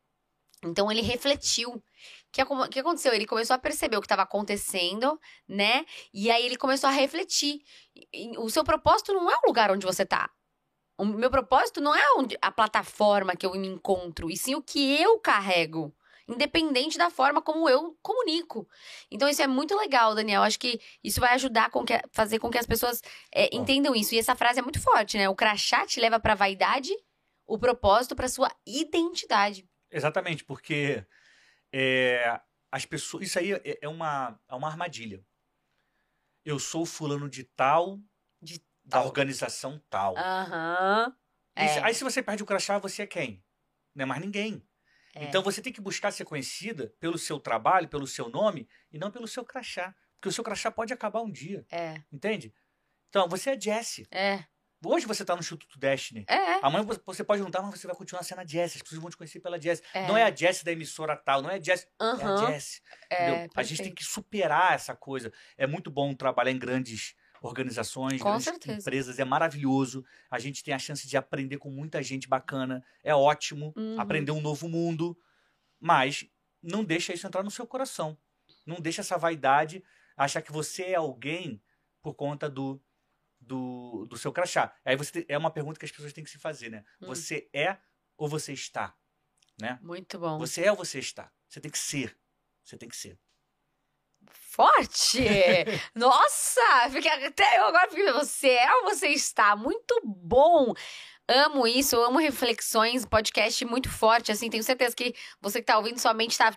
Então ele refletiu. O que, aconteceu? Ele começou a perceber o que estava acontecendo, né? E aí ele começou a refletir. O seu propósito não é o lugar onde você tá. O meu propósito não é onde, a plataforma que eu me encontro, e sim o que eu carrego. Independente da forma como eu comunico. Então, isso é muito legal, Daniel. Acho que isso vai ajudar com que, fazer com que as pessoas é, entendam isso. E essa frase é muito forte, né? O crachá te leva pra vaidade, o propósito pra sua identidade. Exatamente, porque é, as pessoas. Isso aí é, é uma, é uma armadilha. Eu sou fulano de tal, De da tal. organização tal. Aham. É, Aí se você perde o crachá, você é quem? Não é mais ninguém. é. Então você tem que buscar ser conhecida pelo seu trabalho, pelo seu nome, e não pelo seu crachá. Porque o seu crachá pode acabar um dia, É, entende? Então, você é Jessie. é, Hoje você tá no Instituto Destiny. é. Amanhã você- você pode não estar, mas você vai continuar sendo a Jessie. As pessoas vão te conhecer pela Jessie. É. Não é a Jessie da emissora tal, não é a Jessie, é a. Jessie. É, a gente tem que superar essa coisa. É muito bom trabalhar em grandes organizações, Com grandes certeza. empresas. É maravilhoso. A gente tem a chance de aprender com muita gente bacana. É ótimo. Uhum. Aprender um novo mundo. Mas não deixa isso entrar no seu coração. Não deixa essa vaidade achar que você é alguém por conta do, do, do seu crachá. Aí você tem- é uma pergunta que as pessoas têm que se fazer, né? Hum. Você é ou você está? Né? Muito bom. Você é ou você está? Você tem que ser. Você tem que ser. Forte! *laughs* Nossa! Fiquei, até eu agora fiquei. Você é ou você está? Muito bom! Amo isso, eu amo reflexões, podcast muito forte, assim, tenho certeza que você que tá ouvindo sua mente tá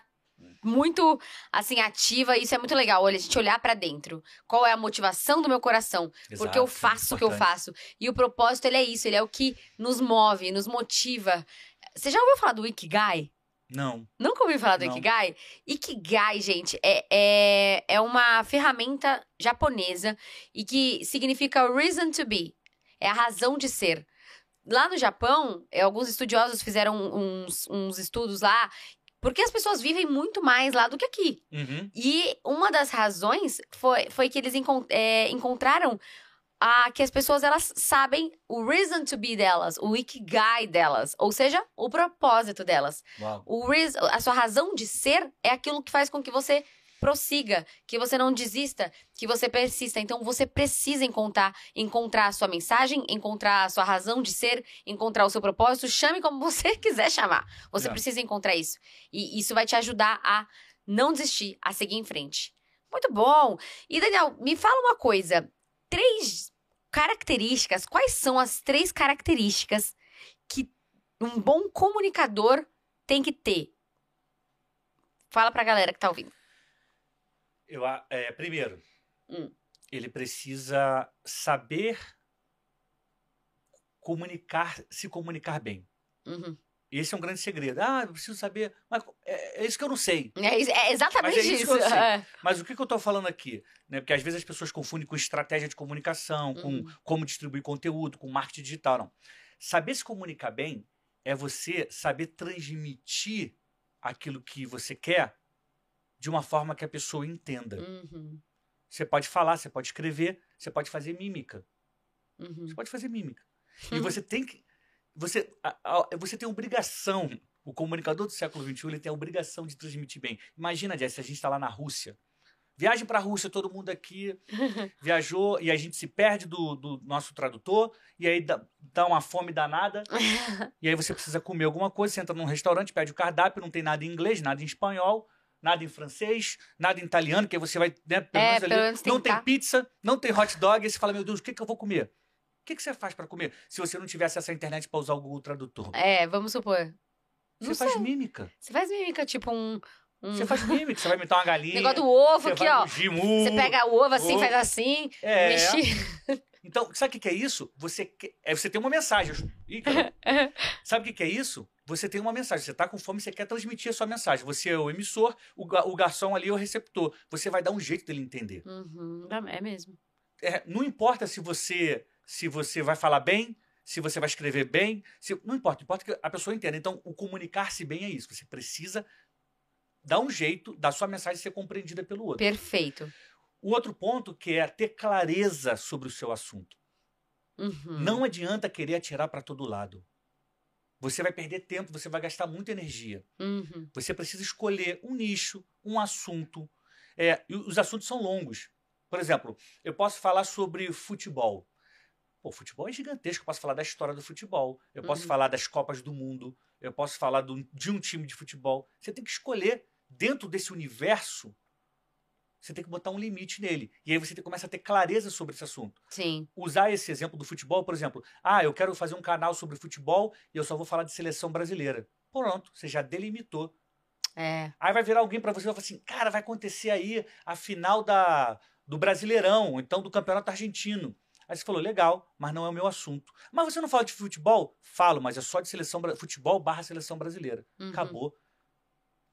muito, assim, ativa, isso é muito legal, olha, a gente olhar pra dentro. Qual é a motivação do meu coração? Porque eu Exato, faço o que eu faço. E o propósito, ele é isso, ele é o que nos move, nos motiva. Você já ouviu falar do Ikigai? Não. Nunca ouviu falar do Não. Ikigai? Ikigai, gente, é, é, é uma ferramenta japonesa e que significa reason to be. É a razão de ser. Lá no Japão, é, alguns estudiosos fizeram uns, uns estudos lá, porque as pessoas vivem muito mais lá do que aqui. Uhum. E uma das razões foi, foi que eles encon- é, encontraram a, que as pessoas elas sabem o reason to be delas, o ikigai delas, ou seja, o propósito delas. Uau. O a sua razão de ser é aquilo que faz com que você prossiga, que você não desista, que você persista. Então você precisa encontrar, encontrar a sua mensagem, encontrar a sua razão de ser, encontrar o seu propósito, chame como *laughs* você quiser chamar. Você É. precisa encontrar isso. E isso vai te ajudar a não desistir, a seguir em frente. Muito bom. E Daniel, me fala uma coisa. Três características, quais são as três características que um bom comunicador tem que ter? Fala pra galera que tá ouvindo. Eu, é, primeiro, Hum. ele precisa saber comunicar, se comunicar bem. Uhum. Esse é um grande segredo. Ah, eu preciso saber. Mas é, é isso que eu não sei. É, é exatamente Mas é isso isso. É. Mas o que, que eu estou falando aqui? Né? Porque às vezes as pessoas confundem com estratégia de comunicação, com Uhum. como distribuir conteúdo, com marketing digital. Não. Saber se comunicar bem é você saber transmitir aquilo que você quer de uma forma que a pessoa entenda. Uhum. Você pode falar, você pode escrever, você pode fazer mímica. Uhum. Você pode fazer mímica. E você tem que. Você, a- a- você tem obrigação. O comunicador do século XXI ele tem a obrigação de transmitir bem. Imagina, Jess, se a gente está lá na Rússia. Viagem para a Rússia, todo mundo aqui *laughs* viajou e a gente se perde do, do nosso tradutor, e aí dá, dá uma fome danada, *laughs* e aí você precisa comer alguma coisa, você entra num restaurante, pede o cardápio, não tem nada em inglês, nada em espanhol, nada em francês, nada em italiano, que aí você vai, né, pelo É, menos pelo ali, menos não tem pizza, não tem hot dog, aí você fala, meu Deus, o que, que eu vou comer? O que, que você faz para comer se você não tivesse essa internet para usar o Google Tradutor? É, vamos supor. Não Você faz sei. mímica. Você faz mímica, tipo um. um Você faz mímica, você vai imitar uma galinha. negócio do ovo aqui, ó. mugir, mu. Você pega o ovo assim, ovo. faz assim, É. mexe. Então, sabe o que é isso? Você, é, você tem uma mensagem. Ih, *laughs* sabe o que é isso? Você tem uma mensagem. Você tá com fome, você quer transmitir a sua mensagem. Você é o emissor, o, o garçom ali é o receptor. Você vai dar um jeito dele entender. Uhum, é mesmo. É, não importa se você se você vai falar bem, se você vai escrever bem, se- não importa, importa que a pessoa entenda. Então, o comunicar-se bem é isso. Você precisa dar um jeito da sua mensagem ser compreendida pelo outro. Perfeito. O outro ponto que é ter clareza sobre o seu assunto. Uhum. Não adianta querer atirar para todo lado. Você vai perder tempo, você vai gastar muita energia. Uhum. Você precisa escolher um nicho, um assunto. É, e os assuntos são longos. Por exemplo, eu posso falar sobre futebol. Pô, o futebol é gigantesco. Eu posso falar da história do futebol. Eu posso Uhum. falar das Copas do Mundo. Eu posso falar do- de um time de futebol. Você tem que escolher dentro desse universo. Você tem que botar um limite nele. E aí você tem- começa a ter clareza sobre esse assunto Sim. usar esse exemplo do futebol, por exemplo, ah, eu quero fazer um canal sobre futebol e eu só vou falar de seleção brasileira. Pronto, você já delimitou. É. Aí vai virar alguém pra você e vai falar assim, cara, vai acontecer aí a final da, do Brasileirão, então do Campeonato Argentino. Aí você falou, legal, mas não é o meu assunto. Mas você não fala de futebol? Falo, mas é só de seleção futebol barra seleção brasileira. Uhum. Acabou.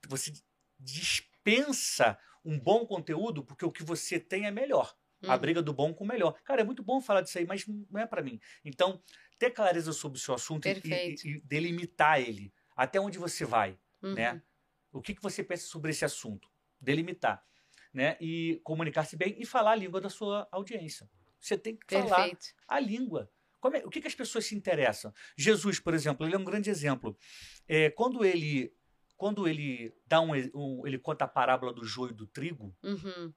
Você dispensa um bom conteúdo porque o que você tem é melhor. A Uhum. briga do bom com o melhor. Cara, é muito bom falar disso aí, mas não é pra mim. Então, ter clareza sobre o seu assunto e- e, e delimitar ele. Até onde você vai, Uhum. né? O que, que você pensa sobre esse assunto? Delimitar, né? E comunicar-se bem e falar a língua da sua audiência. Você tem que falar Perfeito. a língua. É- o que, que as pessoas se interessam? Jesus, por exemplo, ele é um grande exemplo. É, quando ele quando ele dá um, um- ele conta a parábola do joio e do trigo, Uhum.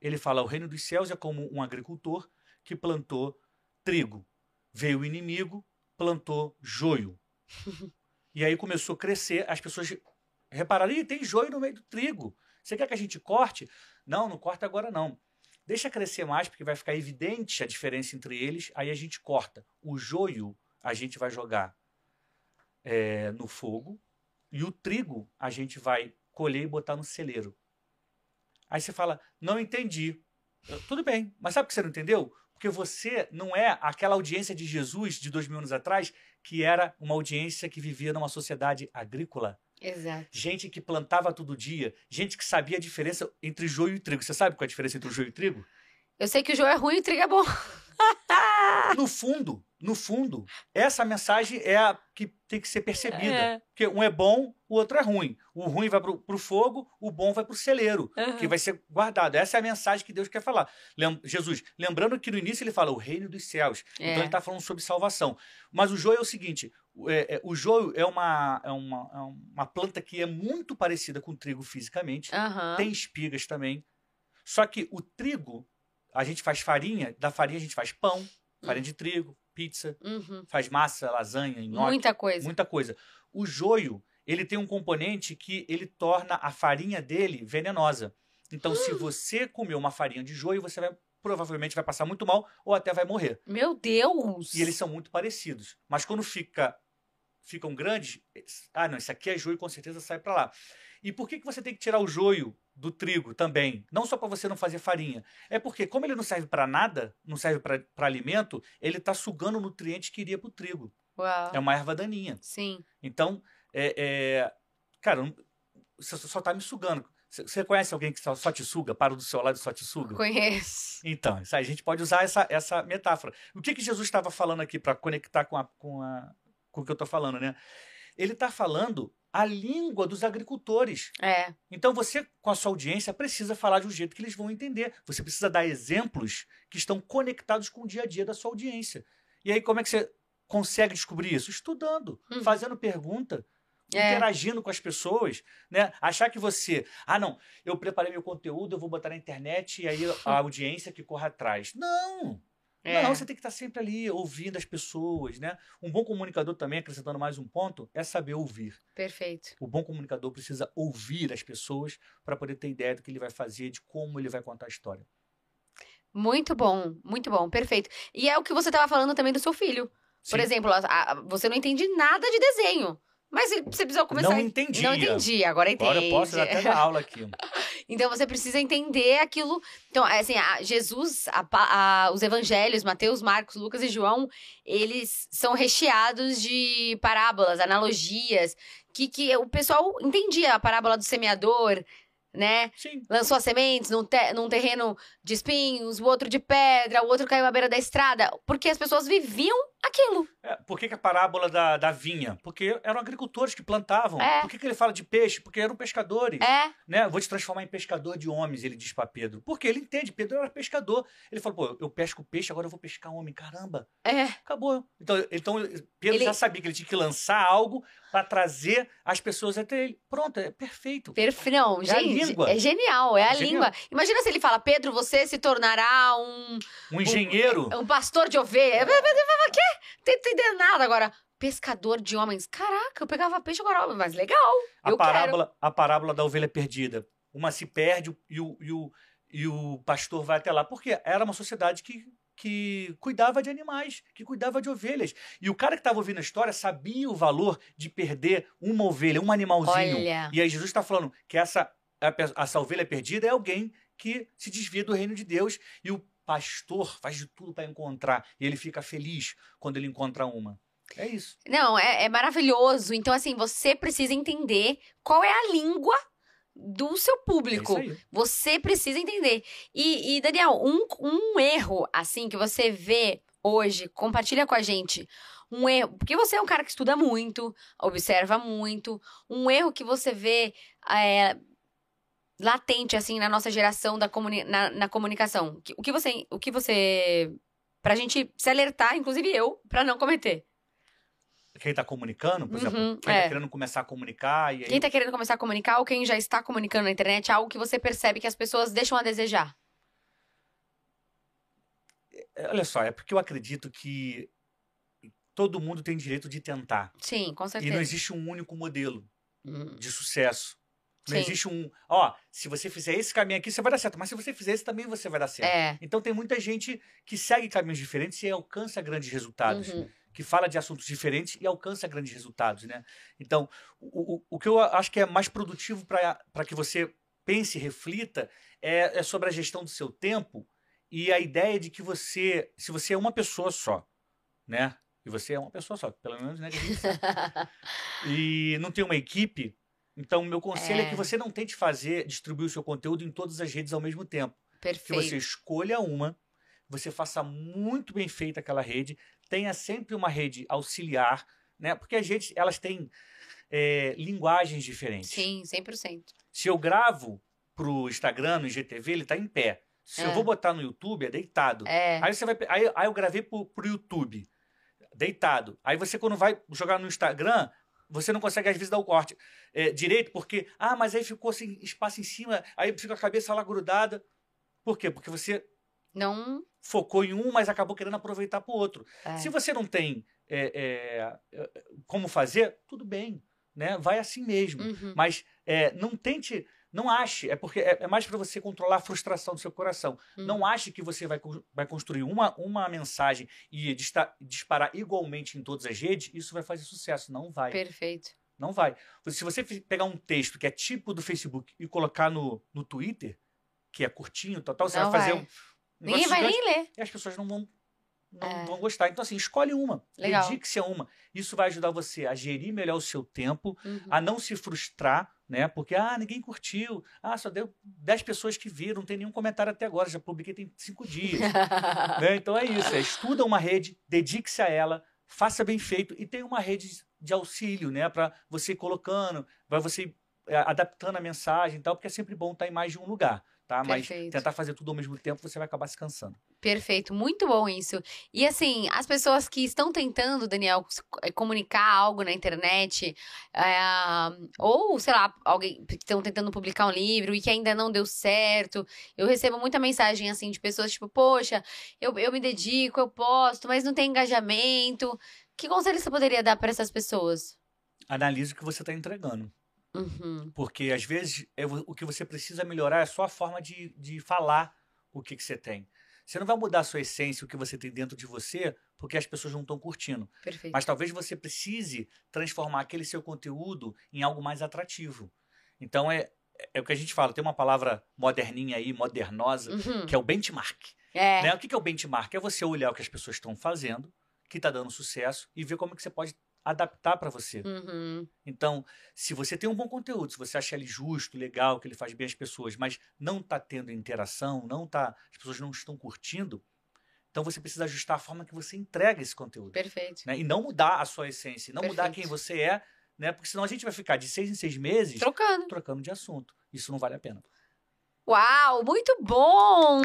ele fala: o reino dos céus é como um agricultor que plantou trigo. Veio o inimigo, plantou joio. *laughs* e aí começou a crescer, as pessoas repararam: Ih, tem joio no meio do trigo. Você quer que a gente corte? Não, não corta agora não. Deixa crescer mais, porque vai ficar evidente a diferença entre eles, aí a gente corta. O joio a gente vai jogar é, no fogo, e o trigo a gente vai colher e botar no celeiro. Aí você fala, não entendi. Eu, Tudo bem, mas sabe por que você não entendeu? Porque você não é aquela audiência de Jesus de dois mil anos atrás, que era uma audiência que vivia numa sociedade agrícola. Exato. Gente que plantava todo dia, gente que sabia a diferença entre joio e trigo. Você sabe qual é a diferença entre o joio e o trigo? Eu sei que o jogo é ruim e o trigo é bom. No fundo, no fundo, essa mensagem é a que tem que ser percebida. É. Porque um é bom, o outro é ruim. O ruim vai pro, pro fogo, o bom vai pro celeiro. Uhum. que vai ser guardado. Essa é a mensagem que Deus quer falar. Lem- Jesus, lembrando que no início ele fala o reino dos céus. É. Então ele está falando sobre salvação. Mas o joio é o seguinte: o- é- é- o joio é uma, é, uma, é uma planta que é muito parecida com o trigo fisicamente. Aham. Tem espigas também. Só que o trigo, a gente faz farinha, da farinha a gente faz pão, farinha de trigo, pizza, Uhum. faz massa, lasanha, nhoque Muita coisa. muita coisa. O joio, ele tem um componente que ele torna a farinha dele venenosa. Então, Hum. se você comer uma farinha de joio, você vai provavelmente vai passar muito mal ou até vai morrer. Meu Deus! E eles são muito parecidos. Mas quando fica ficam grandes, ah, não, isso aqui é joio, com certeza sai para lá. E por que, que você tem que tirar o joio do trigo também? Não só para você não fazer farinha. É porque, como ele não serve para nada, não serve para alimento, ele está sugando o nutriente que iria para o trigo. Uau. É uma erva daninha. Sim. Então, é, é, cara, você só tá me sugando. Você- conhece alguém que só, só te suga, para do seu lado e só te suga? Conheço. Então, isso aí, a gente pode usar essa, essa metáfora. O que, que Jesus estava falando aqui para conectar com, a, com, a, com o que eu estou falando, né? Ele está falando a língua dos agricultores. É. Então você, com a sua audiência, precisa falar de um jeito que eles vão entender. Você precisa dar exemplos que estão conectados com o dia a dia da sua audiência. E aí, como é que você consegue descobrir isso? Estudando, Uhum. fazendo pergunta, É. interagindo com as pessoas, né? Achar que você, ah, não, eu preparei meu conteúdo, eu vou botar na internet e aí a *laughs* audiência que corre atrás. Não! É. Não, você tem que estar sempre ali ouvindo as pessoas, né? Um bom comunicador também, acrescentando mais um ponto, é saber ouvir. Perfeito. O bom comunicador precisa ouvir as pessoas para poder ter ideia do que ele vai fazer, de como ele vai contar a história. Muito bom, muito bom, perfeito. E é o que você estava falando também do seu filho. Por Sim. exemplo, a- a- você não entende nada de desenho. Mas você precisa começar. Não entendia. Não entendi, agora entende. Agora eu posso até dar aula aqui. *laughs* Então você precisa entender aquilo. Então, é assim, Jesus, a a- os evangelhos, Mateus, Marcos, Lucas e João, eles são recheados de parábolas, analogias, que, que o pessoal entendia a parábola do semeador, né? Sim. Lançou as sementes num, te- num terreno de espinhos, o outro de pedra, o outro caiu à beira da estrada. Porque as pessoas viviam aquilo. É, por que, que a parábola da, da vinha? Porque eram agricultores que plantavam. É. Por que, que ele fala de peixe? Porque eram pescadores. É, Né? Vou te transformar em pescador de homens, ele diz pra Pedro. Porque ele entende, Pedro era pescador. Ele falou, pô, eu pesco peixe, agora eu vou pescar homem. Caramba, é. acabou. Então, então Pedro Ele- já sabia que ele tinha que lançar algo para trazer as pessoas até ele. Pronto, é perfeito. Perfe... Não, É a gente, língua. é genial, é a Genial. língua. Imagina se ele fala, Pedro, você se tornará um, Um engenheiro. um pastor de ovelha. O quê? Não tô entendendo nada agora. Pescador de homens. Caraca, eu pegava peixe agora, mas legal. A parábola, a parábola da ovelha perdida. Uma se perde e o, e o, e o pastor vai até lá. Porque era uma sociedade que, que cuidava de animais, que cuidava de ovelhas. E o cara que estava ouvindo a história sabia o valor de perder uma ovelha, um quero. animalzinho. Olha, E aí Jesus está falando que essa, essa ovelha perdida é alguém que se desvia do reino de Deus. E o pastor faz de tudo para encontrar. E ele fica feliz quando ele encontra uma. É isso. não, é, é maravilhoso. Então, assim, você precisa entender qual é a língua do seu É público. aí. Você precisa entender. E, e, Daniel, um, um erro, assim, que você vê hoje, compartilha com a gente. Um erro, porque você é um cara que estuda muito, observa muito. Um erro que você vê é, latente, assim, na nossa geração da comuni na, na comunicação. O que você. O que você. Pra gente se alertar, inclusive eu, pra não cometer. Quem está comunicando, por Uhum, exemplo, quem é. está querendo começar a comunicar. E aí Quem tá querendo começar a comunicar ou quem já está comunicando na internet, algo que você percebe que as pessoas deixam a desejar. É, Olha só, é porque eu acredito que todo mundo tem direito de tentar. Sim, com E certeza. não existe um único modelo Hum, de sucesso. Não Sim. existe um, ó, se você fizer esse caminho aqui, você vai dar certo. Mas se você fizer esse também, você vai dar certo. É. Então tem muita gente que segue caminhos diferentes e alcança grandes resultados. uhum. Que fala de assuntos diferentes e alcança grandes resultados, né? Então, o, o, o que eu acho que é mais produtivo para que você pense e reflita é, é sobre a gestão do seu tempo e a ideia de que você, se você é uma pessoa só, né? E você é uma pessoa só, pelo menos, né? *laughs* e não tem uma equipe, então meu conselho é. É. que você não tente fazer, distribuir o seu conteúdo em todas as redes ao mesmo tempo. Que Perfeito. você escolha uma, você faça muito bem feita aquela rede, tenha sempre uma rede auxiliar, né? Porque as redes, elas têm é, linguagens diferentes. Sim, 100%. Se eu gravo pro Instagram, no IGTV, ele tá em pé. Se eu É. vou botar no YouTube, é deitado. É. Aí você vai. Aí, aí eu gravei pro, pro YouTube, deitado. Aí você, quando vai jogar no Instagram, você não consegue, às vezes, dar o corte é, direito, porque. Ah, mas aí ficou assim, espaço em cima, aí fica a cabeça lá grudada. Por quê? Porque você Não. focou em um, mas acabou querendo aproveitar pro outro. é. Se você não tem é, como fazer, tudo bem. Né? Vai assim mesmo. Uhum. Mas não tente, não ache, é porque é, é mais para você controlar a frustração do seu coração. Uhum. Não ache que você vai, vai construir uma, uma mensagem e dista- disparar igualmente em todas as redes, isso vai fazer sucesso. Não vai. Perfeito. Não vai. Se você pegar um texto que é tipo do Facebook e colocar no, no Twitter, que é curtinho, total, você Não vai fazer vai. um. um Ninguém vai gigante nem ler. e as pessoas não vão, não É. vão gostar. Então, assim, escolhe uma. Dedique-se a uma. Isso vai ajudar você a gerir melhor o seu tempo, Uhum. a não se frustrar, né? Porque, ah, ninguém curtiu. Ah, só deu 10 pessoas que viram, não tem nenhum comentário até agora. Já publiquei tem 5 dias. *laughs* né? Então é isso. É, estuda uma rede, dedique-se a ela, faça bem feito e tenha uma rede de auxílio, né? Para você ir colocando, vai você é, adaptando a mensagem e tal, porque é sempre bom estar em mais de um lugar. Tá? Mas Perfeito. tentar fazer tudo ao mesmo tempo, você vai acabar se cansando. Perfeito, muito bom isso. E assim, as pessoas que estão tentando, Daniel, eh, comunicar algo na internet, é, ou, sei lá, alguém que estão tentando publicar um livro e que ainda não deu certo. Eu recebo muita mensagem assim de pessoas tipo, poxa, eu, eu me dedico, eu posto, mas não tem engajamento. Que conselho você poderia dar para essas pessoas? Analise o que você está entregando. Uhum, Porque às vezes é o que você precisa melhorar é só a forma de, de falar o que, que você tem. Você não vai mudar a sua essência, o que você tem dentro de você, porque as pessoas não estão curtindo. perfeito. Mas talvez você precise transformar aquele seu conteúdo em algo mais atrativo. Então é, é o que a gente fala, tem uma palavra moderninha aí, modernosa, Uhum, que é o benchmark. É, Né? O que que é o benchmark? É você olhar o que as pessoas estão fazendo, que está dando sucesso, e ver como é que você pode adaptar para você. uhum, Então, se você tem um bom conteúdo, se você acha ele justo, legal, que ele faz bem às pessoas, mas não está tendo interação, não tá, as pessoas não estão curtindo, Então você precisa ajustar a forma que você entrega esse conteúdo. Perfeito. Né? E não mudar a sua essência, não mudar Perfeito. quem você é, né? Porque senão a gente vai ficar de seis em seis meses Trocando. trocando de assunto. Isso não vale a pena. Uau, muito bom!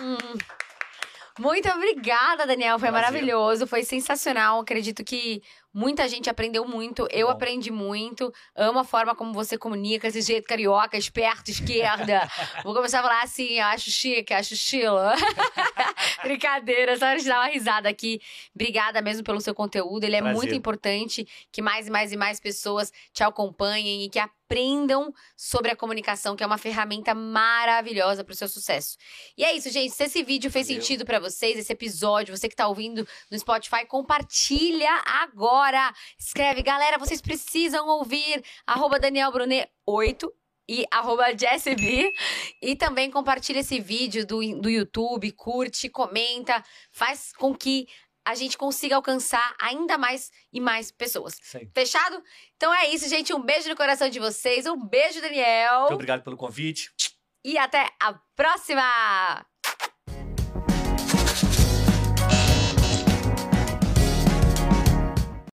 Muito obrigada, Daniel. Foi Prazer. maravilhoso, foi sensacional. Acredito que muita gente aprendeu muito. Eu bom. aprendi muito. Amo a forma como você comunica, esse jeito carioca, esperto, esquerda. *laughs* Vou começar a falar assim, acho chique, acho estilo. *laughs* Brincadeira, só de dar uma risada aqui. Obrigada mesmo pelo seu conteúdo. Ele é Prazer. muito importante que mais e mais e mais pessoas te acompanhem e que aprendam sobre a comunicação, que é uma ferramenta maravilhosa para o seu sucesso. E é isso, gente. Se esse vídeo fez Valeu. sentido para vocês, esse episódio, você que tá ouvindo no Spotify, compartilha agora. Escreve, galera, vocês precisam ouvir. Arroba Daniel Brunet 8 e arroba JessB. E também compartilha esse vídeo do, do YouTube, curte, comenta, faz com que a gente consiga alcançar ainda mais e mais pessoas. Aí. Fechado? Então é isso, gente. Um beijo no coração de vocês. Um beijo, Daniel. Muito obrigado pelo convite. E até a próxima!